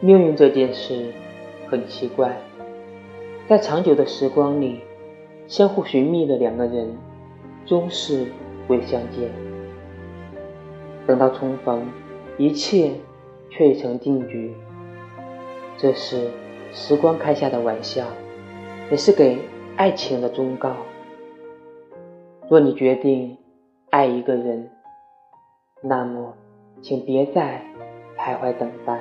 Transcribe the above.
命运这件事很奇怪，在长久的时光里，相互寻觅的两个人终是未相见。等到重逢，一切却已成定局。这是时光开下的玩笑，也是给爱情的忠告。若你决定爱一个人，那么请别再徘徊等待。